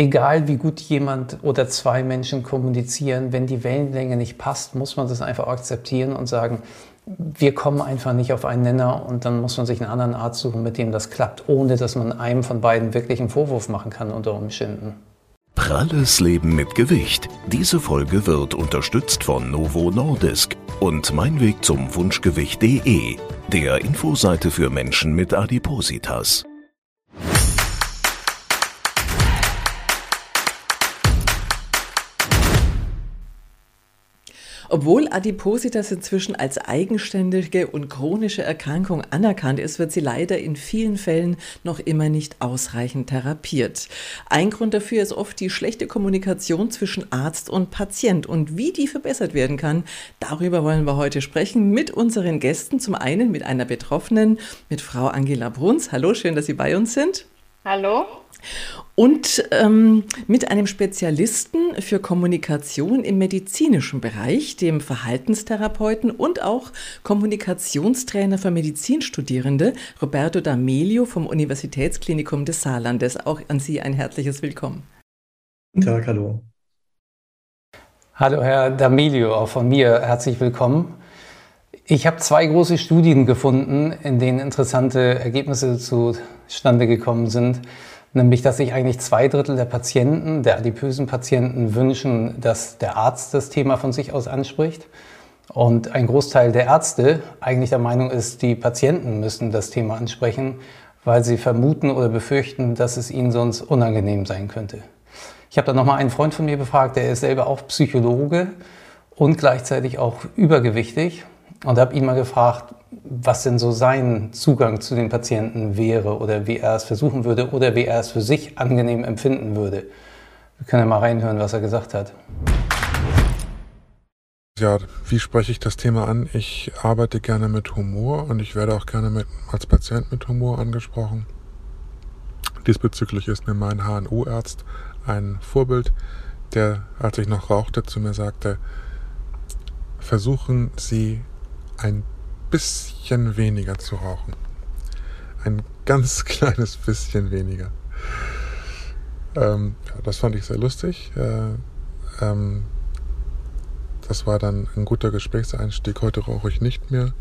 egal wie gut jemand oder zwei Menschen kommunizieren, wenn die Wellenlänge nicht passt, muss man das einfach akzeptieren und sagen, wir kommen einfach nicht auf einen Nenner und dann muss man sich einen anderen Arzt suchen, mit dem das klappt, ohne dass man einem von beiden wirklich einen Vorwurf machen kann unter Umständen. Pralles Leben mit Gewicht. Diese Folge wird unterstützt von Novo Nordisk und mein Weg zum Wunschgewicht.de, der Infoseite für Menschen mit Adipositas. Obwohl Adipositas inzwischen als eigenständige und chronische Erkrankung anerkannt ist, wird sie leider in vielen Fällen noch immer nicht ausreichend therapiert. Ein Grund dafür ist oft die schlechte Kommunikation zwischen Arzt und Patient und wie die verbessert werden kann. Darüber wollen wir heute sprechen mit unseren Gästen. Zum einen mit einer Betroffenen, mit Frau Angela Bruns. Hallo, schön, dass Sie bei uns sind. Hallo. Und ähm, mit einem Spezialisten für Kommunikation im medizinischen Bereich, dem Verhaltenstherapeuten und auch Kommunikationstrainer für Medizinstudierende, Roberto D'Amelio vom Universitätsklinikum des Saarlandes. Auch an Sie ein herzliches Willkommen. Guten Tag, hallo. Hallo, Herr D'Amelio, auch von mir herzlich willkommen. Ich habe zwei große Studien gefunden, in denen interessante Ergebnisse zustande gekommen sind. Nämlich, dass sich eigentlich zwei Drittel der Patienten, der adipösen Patienten, wünschen, dass der Arzt das Thema von sich aus anspricht. Und ein Großteil der Ärzte eigentlich der Meinung ist, die Patienten müssen das Thema ansprechen, weil sie vermuten oder befürchten, dass es ihnen sonst unangenehm sein könnte. Ich habe dann nochmal einen Freund von mir befragt, der ist selber auch Psychologe und gleichzeitig auch übergewichtig und habe ihn mal gefragt, was denn so sein Zugang zu den Patienten wäre oder wie er es versuchen würde oder wie er es für sich angenehm empfinden würde. Wir können ja mal reinhören, was er gesagt hat. Ja, wie spreche ich das Thema an? Ich arbeite gerne mit Humor und ich werde auch gerne mit, als Patient mit Humor angesprochen. Diesbezüglich ist mir mein HNO-Arzt ein Vorbild, der, als ich noch rauchte, zu mir sagte, versuchen Sie ein bisschen weniger zu rauchen. Ein ganz kleines bisschen weniger. Ähm, das fand ich sehr lustig. Äh, ähm, das war dann ein guter Gesprächseinstieg. Heute rauche ich nicht mehr.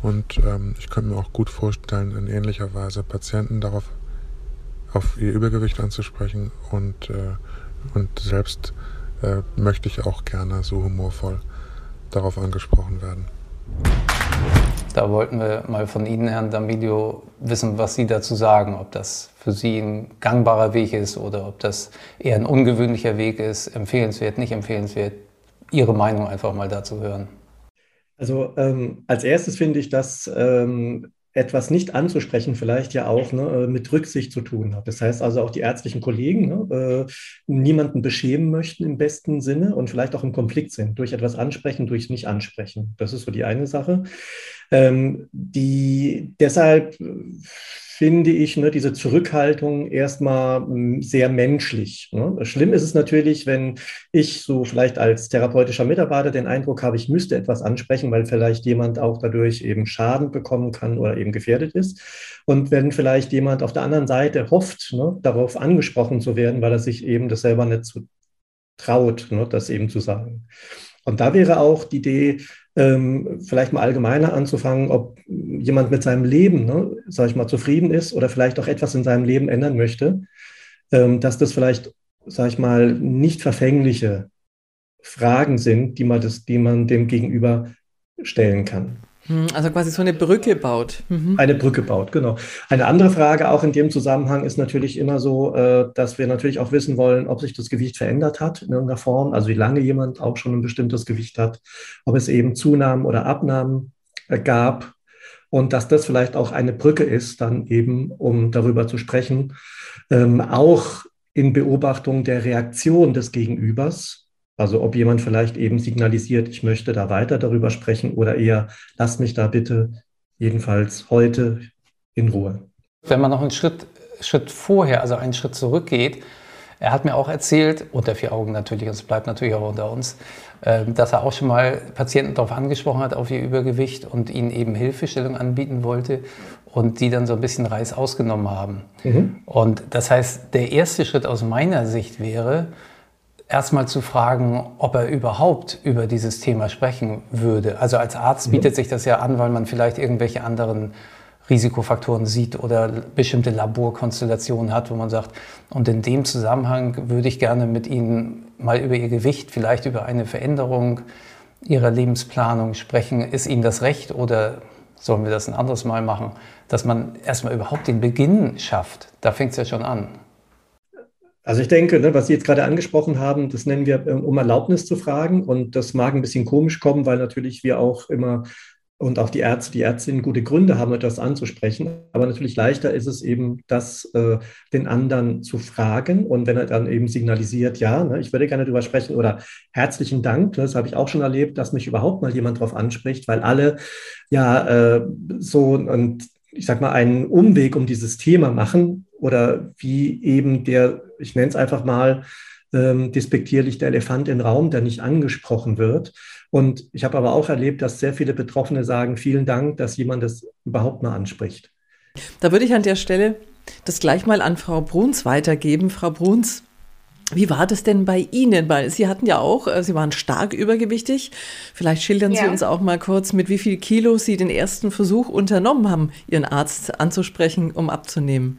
Und ähm, ich könnte mir auch gut vorstellen, in ähnlicher Weise Patienten darauf auf ihr Übergewicht anzusprechen und, äh, und selbst äh, möchte ich auch gerne so humorvoll darauf angesprochen werden. Da wollten wir mal von Ihnen, Herrn D'Amelio, wissen, was Sie dazu sagen, ob das für Sie ein gangbarer Weg ist oder ob das eher ein ungewöhnlicher Weg ist, empfehlenswert, nicht empfehlenswert. Ihre Meinung einfach mal dazu hören. Also ähm, als erstes finde ich, dass ähm, etwas nicht anzusprechen vielleicht ja auch ne, äh, mit Rücksicht zu tun hat. Das heißt also auch die ärztlichen Kollegen ne, äh, niemanden beschämen möchten im besten Sinne und vielleicht auch im Konflikt sind durch etwas ansprechen, durch nicht ansprechen. Das ist so die eine Sache. Ähm, die deshalb finde ich ne, diese Zurückhaltung erstmal hm, sehr menschlich. Ne? Schlimm ist es natürlich, wenn ich so vielleicht als therapeutischer Mitarbeiter den Eindruck habe, ich müsste etwas ansprechen, weil vielleicht jemand auch dadurch eben Schaden bekommen kann oder eben gefährdet ist. Und wenn vielleicht jemand auf der anderen Seite hofft, ne, darauf angesprochen zu werden, weil er sich eben das selber nicht so traut, ne, das eben zu sagen. Und da wäre auch die Idee, ähm, vielleicht mal allgemeiner anzufangen, ob jemand mit seinem Leben, ne, sage ich mal, zufrieden ist oder vielleicht auch etwas in seinem Leben ändern möchte, ähm, dass das vielleicht, sage ich mal, nicht verfängliche Fragen sind, die man, das, die man dem Gegenüber stellen kann. Hm, also quasi so eine Brücke baut. Mhm. Eine Brücke baut, genau. Eine andere Frage auch in dem Zusammenhang ist natürlich immer so, äh, dass wir natürlich auch wissen wollen, ob sich das Gewicht verändert hat in irgendeiner Form, also wie lange jemand auch schon ein bestimmtes Gewicht hat, ob es eben Zunahmen oder Abnahmen äh, gab und dass das vielleicht auch eine Brücke ist, dann eben, um darüber zu sprechen, ähm, auch in Beobachtung der Reaktion des Gegenübers, also ob jemand vielleicht eben signalisiert, ich möchte da weiter darüber sprechen oder eher, lass mich da bitte jedenfalls heute in Ruhe. Wenn man noch einen Schritt, Schritt vorher, also einen Schritt zurückgeht, Er hat mir auch erzählt, unter vier Augen natürlich, und es bleibt natürlich auch unter uns, ähm, dass er auch schon mal Patienten darauf angesprochen hat, auf ihr Übergewicht und ihnen eben Hilfestellung anbieten wollte und die dann so ein bisschen Reis ausgenommen haben. Mhm. Und das heißt, der erste Schritt aus meiner Sicht wäre, erstmal zu fragen, ob er überhaupt über dieses Thema sprechen würde. Also als Arzt bietet sich das ja an, weil man vielleicht irgendwelche anderen Risikofaktoren sieht oder bestimmte Laborkonstellationen hat, wo man sagt, und in dem Zusammenhang würde ich gerne mit Ihnen mal über Ihr Gewicht, vielleicht über eine Veränderung Ihrer Lebensplanung sprechen. Ist Ihnen das recht oder sollen wir das ein anderes Mal machen? Dass man erstmal überhaupt den Beginn schafft, da fängt es ja schon an. Also ich denke, ne, was Sie jetzt gerade angesprochen haben, das nennen wir, um Erlaubnis zu fragen. Und das mag ein bisschen komisch kommen, weil natürlich wir auch immer und auch die Ärzte, die Ärztinnen gute Gründe haben, etwas anzusprechen. Aber natürlich leichter ist es eben, das äh, den anderen zu fragen. Und wenn er dann eben signalisiert, ja, ne, ich würde gerne darüber sprechen oder herzlichen Dank, ne, das habe ich auch schon erlebt, dass mich überhaupt mal jemand darauf anspricht, weil alle ja äh, so und ich sag mal einen Umweg um dieses Thema machen oder wie eben der, ich nenne es einfach mal ähm, despektierlich der Elefant im Raum, der nicht angesprochen wird. Und ich habe aber auch erlebt, dass sehr viele Betroffene sagen, vielen Dank, dass jemand das überhaupt mal anspricht. Da würde ich an der Stelle das gleich mal an Frau Bruns weitergeben. Frau Bruns, wie war das denn bei Ihnen? Weil Sie hatten ja auch, äh, Sie waren stark übergewichtig. Vielleicht schildern ja. Sie uns auch mal kurz, mit wie viel Kilo Sie den ersten Versuch unternommen haben, Ihren Arzt anzusprechen, um abzunehmen.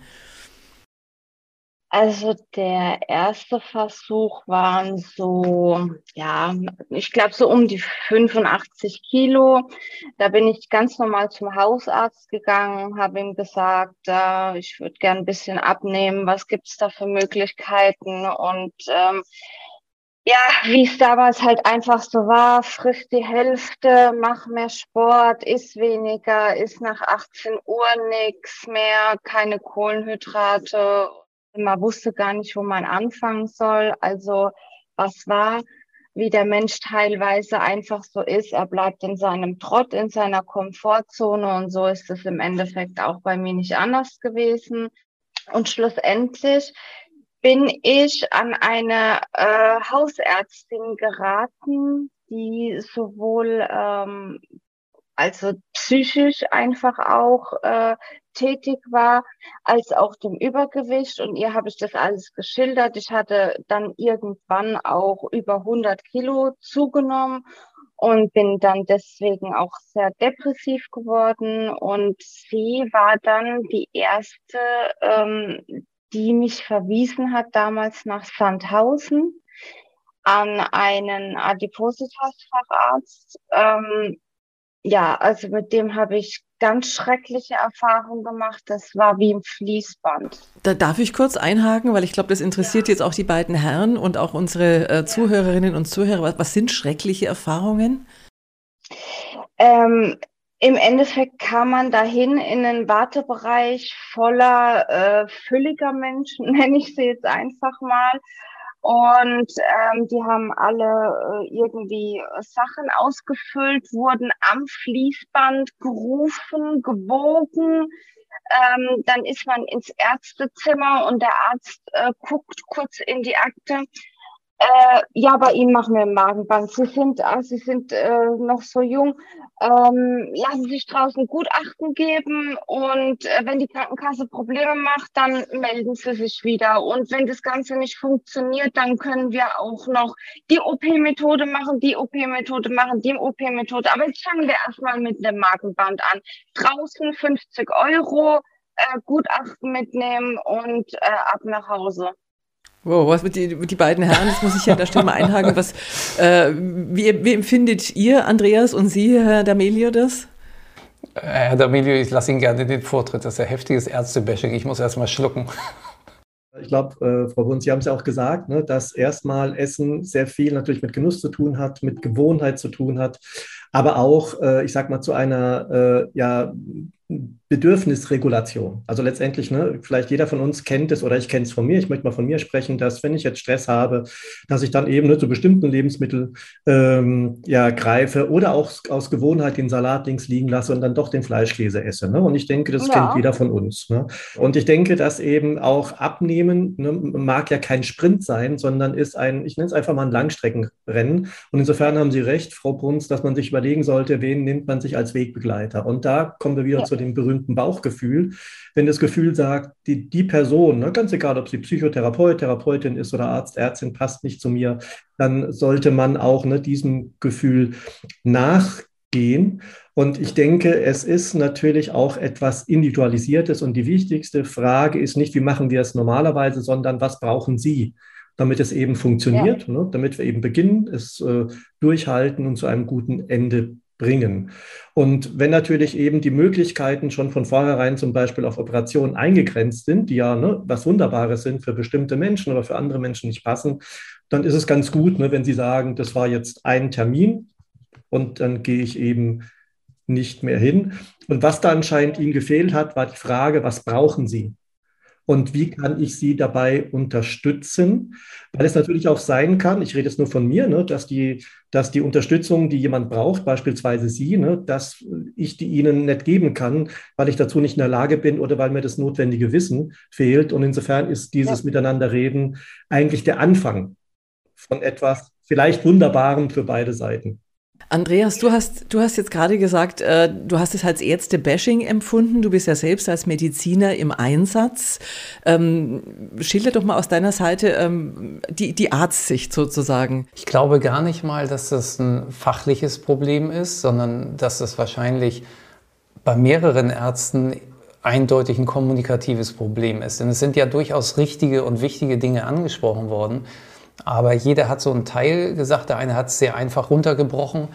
Also der erste Versuch waren so, ja, ich glaube so um die 85 Kilo. Da bin ich ganz normal zum Hausarzt gegangen, habe ihm gesagt, äh, ich würde gern ein bisschen abnehmen, was gibt's da für Möglichkeiten? Und ähm, ja, wie es damals halt einfach so war, frisch die Hälfte, mach mehr Sport, iss weniger, iss nach 18 Uhr nichts mehr, keine Kohlenhydrate man wusste gar nicht, wo man anfangen soll. Also was war, wie der Mensch teilweise einfach so ist. Er bleibt in seinem Trott, in seiner Komfortzone und so ist es im Endeffekt auch bei mir nicht anders gewesen. Und schlussendlich bin ich an eine äh, Hausärztin geraten, die sowohl ähm, also psychisch einfach auch äh, tätig war, als auch dem Übergewicht. Und ihr habe ich das alles geschildert. Ich hatte dann irgendwann auch über 100 Kilo zugenommen und bin dann deswegen auch sehr depressiv geworden. Und sie war dann die erste, ähm, die mich verwiesen hat damals nach Sandhausen an einen Adipositas-Facharzt. Ähm, ja, also mit dem habe ich ganz schreckliche Erfahrungen gemacht. Das war wie im Fließband. Da darf ich kurz einhaken, weil ich glaube, das interessiert ja. jetzt auch die beiden Herren und auch unsere äh, Zuhörerinnen und Zuhörer. Was, was sind schreckliche Erfahrungen? Ähm, Im Endeffekt kam man dahin in einen Wartebereich voller äh, fülliger Menschen, nenne ich sie jetzt einfach mal. Und ähm, die haben alle äh, irgendwie Sachen ausgefüllt, wurden am Fließband gerufen, gewogen. Ähm, dann ist man ins Ärztezimmer und der Arzt äh, guckt kurz in die Akte. Äh, ja, bei Ihnen machen wir ein Magenband. Sie sind, äh, Sie sind äh, noch so jung. Ähm, lassen Sie sich draußen Gutachten geben und äh, wenn die Krankenkasse Probleme macht, dann melden Sie sich wieder. Und wenn das Ganze nicht funktioniert, dann können wir auch noch die OP-Methode machen, die OP-Methode machen, die OP-Methode. Aber jetzt fangen wir erstmal mit einem Magenband an. Draußen 50 Euro, äh, Gutachten mitnehmen und äh, ab nach Hause. Wow, was mit die, die beiden Herren, das muss ich ja der Stelle mal einhaken. Was, äh, wie, wie empfindet ihr, Andreas und Sie, Herr D'Amelio, das? Herr D'Amelio, ich lasse Ihnen gerne den Vortritt. Das ist ja heftiges Ärztebashing. Ich muss erst mal schlucken. Ich glaube, äh, Frau Wunz, Sie haben es ja auch gesagt, ne, dass erstmal Essen sehr viel natürlich mit Genuss zu tun hat, mit Gewohnheit zu tun hat, aber auch, äh, ich sag mal, zu einer äh, ja, Bedürfnisregulation. Also letztendlich, ne, vielleicht jeder von uns kennt es oder ich kenne es von mir. Ich möchte mal von mir sprechen, dass wenn ich jetzt Stress habe, dass ich dann eben ne, zu bestimmten Lebensmitteln ähm, ja, greife oder auch aus Gewohnheit den Salat links liegen lasse und dann doch den Fleischkäse esse. Ne? Und ich denke, das ja. kennt jeder von uns. Ne? Und ich denke, dass eben auch Abnehmen ne, mag ja kein Sprint sein, sondern ist ein, ich nenne es einfach mal ein Langstreckenrennen. Und insofern haben Sie recht, Frau Bruns, dass man sich überlegen sollte, wen nimmt man sich als Wegbegleiter. Und da kommen wir wieder ja. zu dem berühmten berühmten Bauchgefühl, wenn das Gefühl sagt, die, die Person, ne, ganz egal, ob sie Psychotherapeut, Therapeutin ist oder Arzt, Ärztin, passt nicht zu mir, dann sollte man auch ne, diesem Gefühl nachgehen. Und ich denke, es ist natürlich auch etwas Individualisiertes. Und die wichtigste Frage ist nicht, wie machen wir es normalerweise, sondern was brauchen Sie? damit es eben funktioniert, ja. ne, damit wir eben beginnen, es äh, durchhalten und zu einem guten Ende bringen. Und wenn natürlich eben die Möglichkeiten schon von vornherein zum Beispiel auf Operationen eingegrenzt sind, die ja ne, was Wunderbares sind für bestimmte Menschen oder für andere Menschen nicht passen, dann ist es ganz gut, ne, wenn Sie sagen, das war jetzt ein Termin und dann gehe ich eben nicht mehr hin. Und was da anscheinend Ihnen gefehlt hat, war die Frage, was brauchen Sie? Und wie kann ich sie dabei unterstützen? Weil es natürlich auch sein kann, ich rede jetzt nur von mir, ne, dass, die, dass die Unterstützung, die jemand braucht, beispielsweise Sie, ne, dass ich die Ihnen nicht geben kann, weil ich dazu nicht in der Lage bin oder weil mir das notwendige Wissen fehlt. Und insofern ist dieses ja. Miteinanderreden eigentlich der Anfang von etwas vielleicht Wunderbarem für beide Seiten. Andreas, du hast, du hast jetzt gerade gesagt, äh, du hast es als Ärzte-Bashing empfunden. Du bist ja selbst als Mediziner im Einsatz. Ähm, schilder doch mal aus deiner Seite ähm, die, die Arztsicht sozusagen. Ich glaube gar nicht mal, dass das ein fachliches Problem ist, sondern dass das wahrscheinlich bei mehreren Ärzten eindeutig ein kommunikatives Problem ist. Denn es sind ja durchaus richtige und wichtige Dinge angesprochen worden. Aber jeder hat so einen Teil gesagt. Der eine hat es sehr einfach runtergebrochen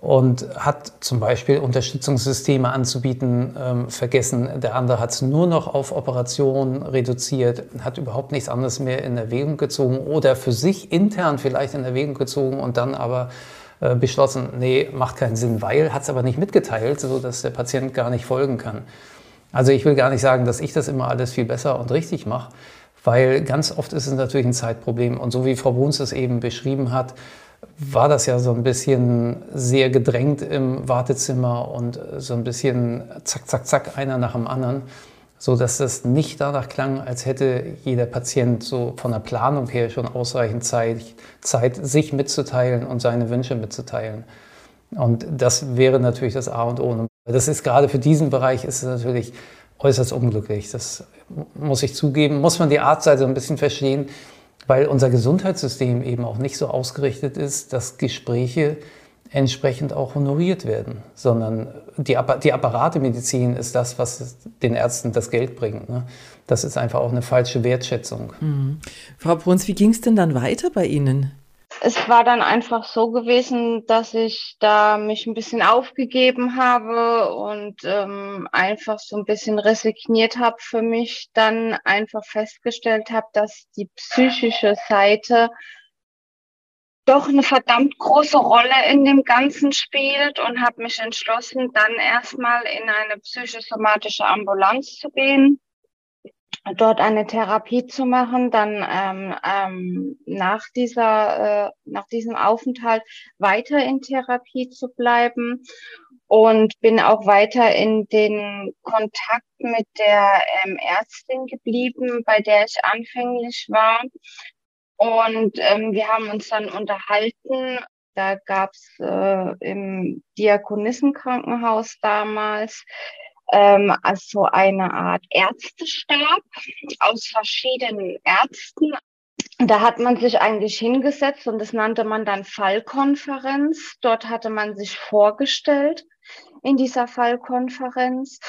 und hat zum Beispiel Unterstützungssysteme anzubieten ähm, vergessen. Der andere hat es nur noch auf Operationen reduziert, hat überhaupt nichts anderes mehr in Erwägung gezogen oder für sich intern vielleicht in Erwägung gezogen und dann aber äh, beschlossen, nee, macht keinen Sinn, weil, hat es aber nicht mitgeteilt, sodass der Patient gar nicht folgen kann. Also ich will gar nicht sagen, dass ich das immer alles viel besser und richtig mache weil ganz oft ist es natürlich ein Zeitproblem. Und so wie Frau Bruns es eben beschrieben hat, war das ja so ein bisschen sehr gedrängt im Wartezimmer und so ein bisschen zack, zack, zack, einer nach dem anderen, so dass es nicht danach klang, als hätte jeder Patient so von der Planung her schon ausreichend Zeit, Zeit sich mitzuteilen und seine Wünsche mitzuteilen. Und das wäre natürlich das A und O. Das ist gerade für diesen Bereich ist es natürlich äußerst unglücklich. Das muss ich zugeben, muss man die Arztseite ein bisschen verstehen, weil unser Gesundheitssystem eben auch nicht so ausgerichtet ist, dass Gespräche entsprechend auch honoriert werden, sondern die, die Apparatemedizin ist das, was den Ärzten das Geld bringt. Ne? Das ist einfach auch eine falsche Wertschätzung. Mhm. Frau Bruns, wie ging es denn dann weiter bei Ihnen? Es war dann einfach so gewesen, dass ich da mich ein bisschen aufgegeben habe und ähm, einfach so ein bisschen resigniert habe für mich, dann einfach festgestellt habe, dass die psychische Seite doch eine verdammt große Rolle in dem Ganzen spielt und habe mich entschlossen, dann erstmal in eine psychosomatische Ambulanz zu gehen dort eine Therapie zu machen, dann ähm, ähm, nach dieser äh, nach diesem Aufenthalt weiter in Therapie zu bleiben und bin auch weiter in den Kontakt mit der ähm, Ärztin geblieben, bei der ich anfänglich war. Und ähm, wir haben uns dann unterhalten. Da gab's äh, im Diakonissenkrankenhaus damals ähm, also eine Art Ärztestab aus verschiedenen Ärzten. Da hat man sich eigentlich hingesetzt und das nannte man dann Fallkonferenz. Dort hatte man sich vorgestellt in dieser Fallkonferenz.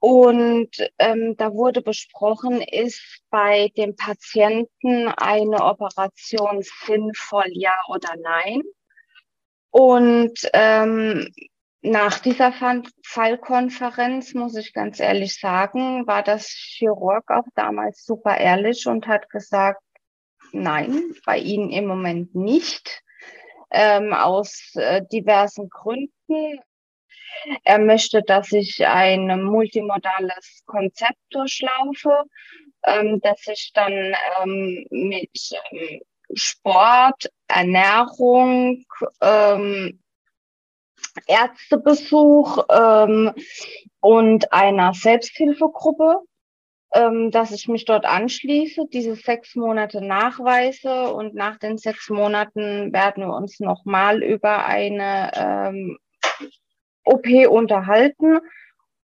Und ähm, da wurde besprochen, ist bei dem Patienten eine Operation sinnvoll, ja oder nein? Und ähm, nach dieser Fallkonferenz, muss ich ganz ehrlich sagen, war das Chirurg auch damals super ehrlich und hat gesagt, nein, bei Ihnen im Moment nicht, ähm, aus äh, diversen Gründen. Er möchte, dass ich ein multimodales Konzept durchlaufe, ähm, dass ich dann ähm, mit ähm, Sport, Ernährung, ähm, Ärztebesuch ähm, und einer Selbsthilfegruppe, ähm, dass ich mich dort anschließe, diese sechs Monate nachweise und nach den sechs Monaten werden wir uns nochmal über eine ähm, OP unterhalten.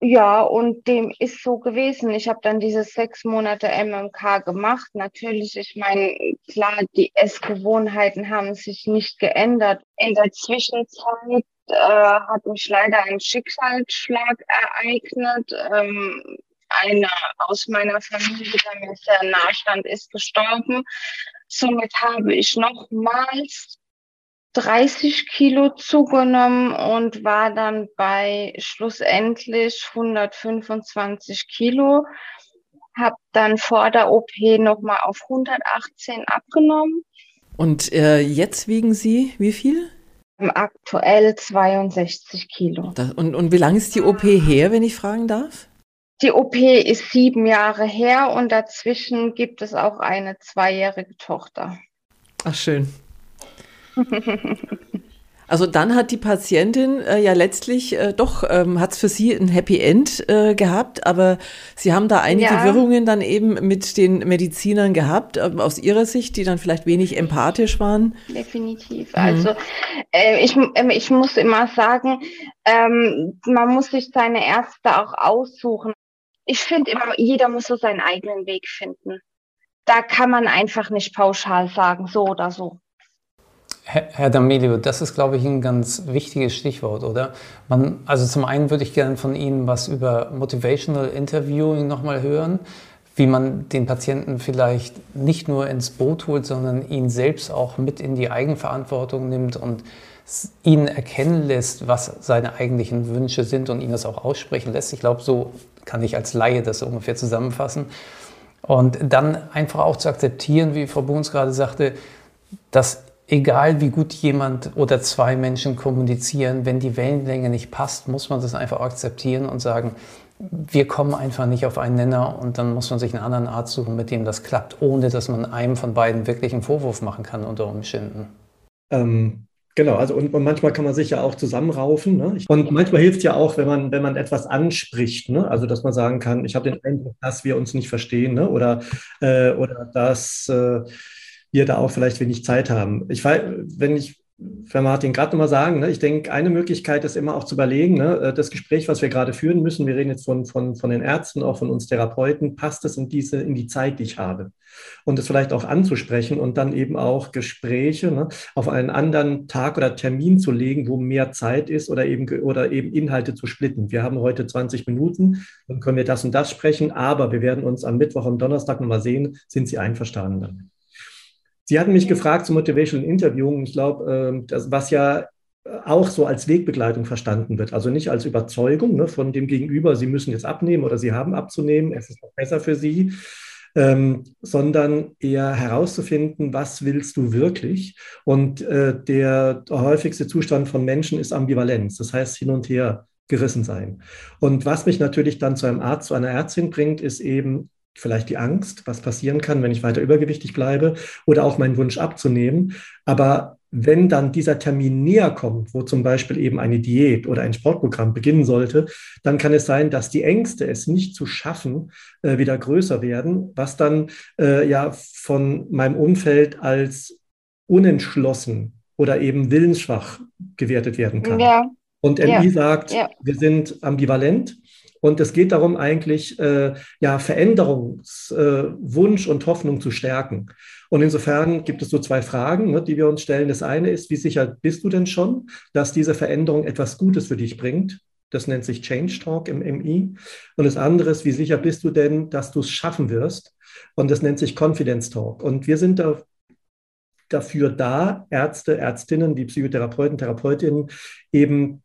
Ja, und dem ist so gewesen. Ich habe dann diese sechs Monate MMK gemacht. Natürlich, ich meine, klar, die Essgewohnheiten haben sich nicht geändert. In der Zwischenzeit äh, hat mich leider ein Schicksalsschlag ereignet. Ähm, einer aus meiner Familie, der mir sehr nah stand, ist gestorben. Somit habe ich nochmals 30 Kilo zugenommen und war dann bei schlussendlich 125 Kilo. Habe dann vor der OP nochmal auf 118 abgenommen. Und äh, jetzt wiegen Sie wie viel? Aktuell 62 Kilo. Das, und, und wie lange ist die OP her, wenn ich fragen darf? Die OP ist sieben Jahre her und dazwischen gibt es auch eine zweijährige Tochter. Ach schön. Also dann hat die Patientin äh, ja letztlich äh, doch, ähm, hat es für sie ein Happy End äh, gehabt, aber Sie haben da einige ja. Wirrungen dann eben mit den Medizinern gehabt, äh, aus Ihrer Sicht, die dann vielleicht wenig empathisch waren. Definitiv. Mhm. Also äh, ich, äh, ich muss immer sagen, ähm, man muss sich seine Ärzte auch aussuchen. Ich finde immer, jeder muss so seinen eigenen Weg finden. Da kann man einfach nicht pauschal sagen, so oder so. Herr D'Amelio, das ist, glaube ich, ein ganz wichtiges Stichwort, oder? Man, also zum einen würde ich gerne von Ihnen was über Motivational Interviewing nochmal hören, wie man den Patienten vielleicht nicht nur ins Boot holt, sondern ihn selbst auch mit in die Eigenverantwortung nimmt und ihn erkennen lässt, was seine eigentlichen Wünsche sind und ihn das auch aussprechen lässt. Ich glaube, so kann ich als Laie das ungefähr zusammenfassen. Und dann einfach auch zu akzeptieren, wie Frau Bohns gerade sagte, dass egal wie gut jemand oder zwei Menschen kommunizieren, wenn die Wellenlänge nicht passt, muss man das einfach akzeptieren und sagen, wir kommen einfach nicht auf einen Nenner und dann muss man sich einen anderen Arzt suchen, mit dem das klappt, ohne dass man einem von beiden wirklich einen Vorwurf machen kann unter Umständen. Ähm, genau, also und, und, manchmal kann man sich ja auch zusammenraufen. Ne? Und manchmal hilft ja auch, wenn man, wenn man etwas anspricht, ne? also dass man sagen kann, ich habe den Eindruck, dass wir uns nicht verstehen ne? oder, äh, oder dass äh, wir da auch vielleicht wenig Zeit haben. Ich weiß, wenn ich Herr Martin gerade nochmal sagen, ne, ich denke, eine Möglichkeit ist immer auch zu überlegen, ne, äh, das Gespräch, was wir gerade führen müssen, wir reden jetzt von, von, von den Ärzten, auch von uns Therapeuten, passt es in diese, in die Zeit, die ich habe? Und es vielleicht auch anzusprechen und dann eben auch Gespräche ne, auf einen anderen Tag oder Termin zu legen, wo mehr Zeit ist oder eben, oder eben Inhalte zu splitten. Wir haben heute 20 Minuten, dann können wir das und das sprechen, aber wir werden uns am Mittwoch und Donnerstag nochmal sehen. Sind Sie einverstanden damit? Sie hatten mich gefragt zum Motivational Interviewing. Ich glaube, ähm, was ja auch so als Wegbegleitung verstanden wird. Also nicht als Überzeugung ne, von dem Gegenüber, Sie müssen jetzt abnehmen oder Sie haben abzunehmen, es ist noch besser für Sie, ähm, sondern eher herauszufinden, was willst du wirklich? Und äh, der häufigste Zustand von Menschen ist Ambivalenz, das heißt hin und her gerissen sein. Und was mich natürlich dann zu einem Arzt, zu einer Ärztin bringt, ist eben vielleicht die Angst, was passieren kann, wenn ich weiter übergewichtig bleibe oder auch meinen Wunsch abzunehmen. Aber wenn dann dieser Termin näher kommt, wo zum Beispiel eben eine Diät oder ein Sportprogramm beginnen sollte, dann kann es sein, dass die Ängste, es nicht zu schaffen, äh, wieder größer werden, was dann äh, ja von meinem Umfeld als unentschlossen oder eben willensschwach gewertet werden kann. Ja. Und MI ja. sagt, ja. wir sind ambivalent und es geht darum, eigentlich äh, ja, Veränderungswunsch äh, und Hoffnung zu stärken. Und insofern gibt es so zwei Fragen, ne, die wir uns stellen. Das eine ist, wie sicher bist du denn schon, dass diese Veränderung etwas Gutes für dich bringt? Das nennt sich Change Talk im MI. Und das andere ist, wie sicher bist du denn, dass du es schaffen wirst? Und das nennt sich Confidence Talk. Und wir sind da dafür da, Ärzte, Ärztinnen, die Psychotherapeuten, Therapeutinnen eben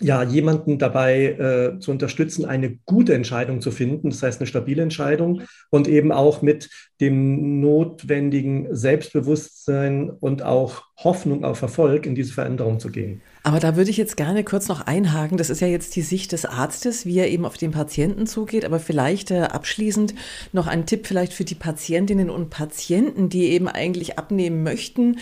ja, jemanden dabei äh, zu unterstützen, eine gute Entscheidung zu finden, das heißt eine stabile Entscheidung und eben auch mit dem notwendigen Selbstbewusstsein und auch Hoffnung auf Erfolg in diese Veränderung zu gehen. Aber da würde ich jetzt gerne kurz noch einhaken. Das ist ja jetzt die Sicht des Arztes, wie er eben auf den Patienten zugeht. Aber vielleicht äh, abschließend noch ein Tipp vielleicht für die Patientinnen und Patienten, die eben eigentlich abnehmen möchten,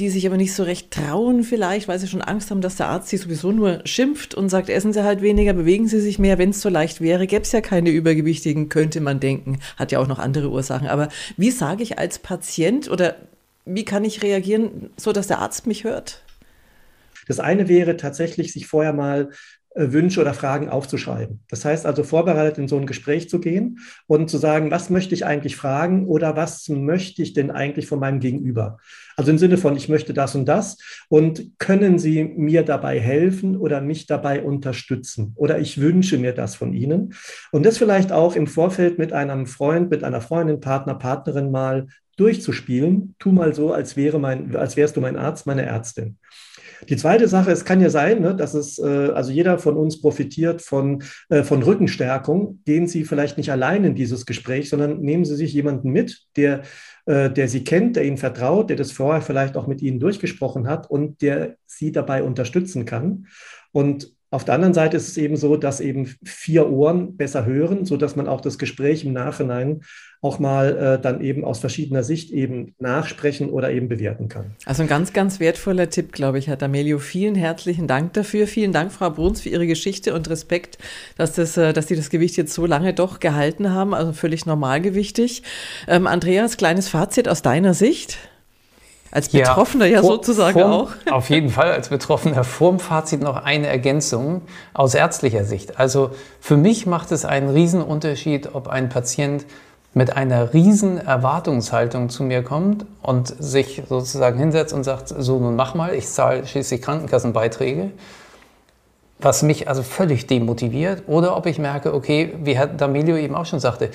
die sich aber nicht so recht trauen vielleicht, weil sie schon Angst haben, dass der Arzt sie sowieso nur schimpft und sagt, essen Sie halt weniger, bewegen Sie sich mehr. Wenn es so leicht wäre, gäbe es ja keine Übergewichtigen, könnte man denken. Hat ja auch noch andere Ursachen. Aber wie sage ich als Patient oder wie kann ich reagieren, so dass der Arzt mich hört? Das eine wäre tatsächlich, sich vorher mal äh, Wünsche oder Fragen aufzuschreiben. Das heißt also vorbereitet in so ein Gespräch zu gehen und zu sagen, was möchte ich eigentlich fragen oder was möchte ich denn eigentlich von meinem Gegenüber? Also im Sinne von, ich möchte das und das und können Sie mir dabei helfen oder mich dabei unterstützen? Oder ich wünsche mir das von Ihnen. Und das vielleicht auch im Vorfeld mit einem Freund, mit einer Freundin, Partner, Partnerin mal durchzuspielen. Tu mal so, als, wäre mein, als wärst du mein Arzt, meine Ärztin. Die zweite Sache, es kann ja sein, ne, dass es, äh, also jeder von uns profitiert von, äh, von Rückenstärkung. Gehen Sie vielleicht nicht allein in dieses Gespräch, sondern nehmen Sie sich jemanden mit, der, äh, der Sie kennt, der Ihnen vertraut, der das vorher vielleicht auch mit Ihnen durchgesprochen hat und der Sie dabei unterstützen kann. Und auf der anderen Seite ist es eben so, dass eben vier Ohren besser hören, so dass man auch das Gespräch im Nachhinein auch mal äh, dann eben aus verschiedener Sicht eben nachsprechen oder eben bewerten kann. Also ein ganz, ganz wertvoller Tipp, glaube ich, Herr D'Amelio. Vielen herzlichen Dank dafür. Vielen Dank, Frau Bruns, für Ihre Geschichte und Respekt, dass, das, äh, dass Sie das Gewicht jetzt so lange doch gehalten haben, also völlig normalgewichtig. Ähm, Andreas, kleines Fazit aus deiner Sicht? Als Betroffener ja, ja vor, sozusagen vorm, auch. Auf jeden Fall als Betroffener. Vorm Fazit noch eine Ergänzung aus ärztlicher Sicht. Also für mich macht es einen Riesenunterschied, ob ein Patient mit einer riesen Erwartungshaltung zu mir kommt und sich sozusagen hinsetzt und sagt, so nun mach mal, ich zahle schließlich Krankenkassenbeiträge, was mich also völlig demotiviert. Oder ob ich merke, okay, wie Herr D'Amelio eben auch schon sagte,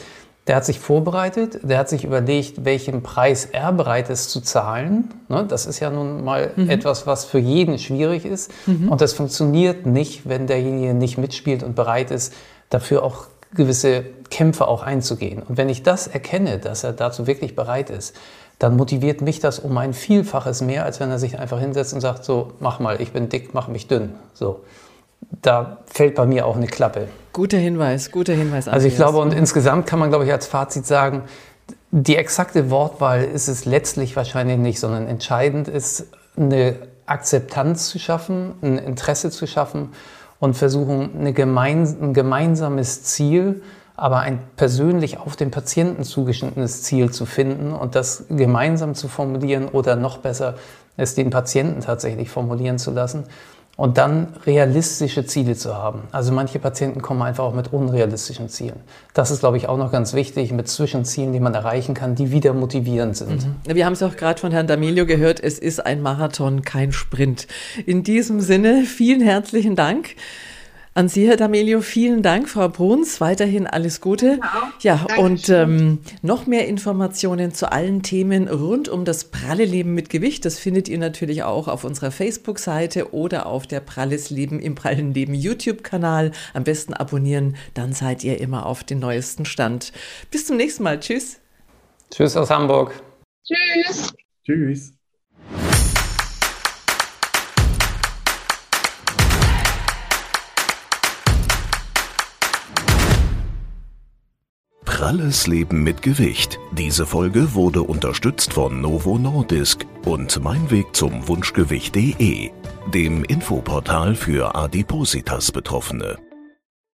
der hat sich vorbereitet, der hat sich überlegt, welchen Preis er bereit ist zu zahlen. Ne, das ist ja nun mal mhm. etwas, was für jeden schwierig ist. Mhm. Und das funktioniert nicht, wenn derjenige nicht mitspielt und bereit ist, dafür auch gewisse Kämpfe auch einzugehen. Und wenn ich das erkenne, dass er dazu wirklich bereit ist, dann motiviert mich das um ein Vielfaches mehr, als wenn er sich einfach hinsetzt und sagt, so, mach mal, ich bin dick, mach mich dünn. So da fällt bei mir auch eine Klappe. Guter Hinweis, guter Hinweis. Andreas. Also ich glaube, und insgesamt kann man, glaube ich, als Fazit sagen, die exakte Wortwahl ist es letztlich wahrscheinlich nicht, sondern entscheidend ist, eine Akzeptanz zu schaffen, ein Interesse zu schaffen und versuchen, eine gemein, ein gemeinsames Ziel, aber ein persönlich auf den Patienten zugeschnittenes Ziel zu finden und das gemeinsam zu formulieren oder noch besser, es den Patienten tatsächlich formulieren zu lassen und dann realistische Ziele zu haben. Also manche Patienten kommen einfach auch mit unrealistischen Zielen. Das ist, glaube ich, auch noch ganz wichtig, mit Zwischenzielen, die man erreichen kann, die wieder motivierend sind. Mhm. Wir haben es auch gerade von Herrn D'Amelio gehört, es ist ein Marathon, kein Sprint. In diesem Sinne, vielen herzlichen Dank. An Sie, Herr D'Amelio, vielen Dank. Frau Bruns, weiterhin alles Gute. Ja, ja und ähm, noch mehr Informationen zu allen Themen rund um das pralle Leben mit Gewicht, das findet ihr natürlich auch auf unserer Facebook-Seite oder auf der Pralles Leben im prallen Leben YouTube-Kanal. Am besten abonnieren, dann seid ihr immer auf den neuesten Stand. Bis zum nächsten Mal. Tschüss. Tschüss aus Hamburg. Tschüss. Tschüss. Pralles Leben mit Gewicht. Diese Folge wurde unterstützt von Novo Nordisk und Mein Weg zum Wunschgewicht.de, dem Infoportal für Adipositas Betroffene.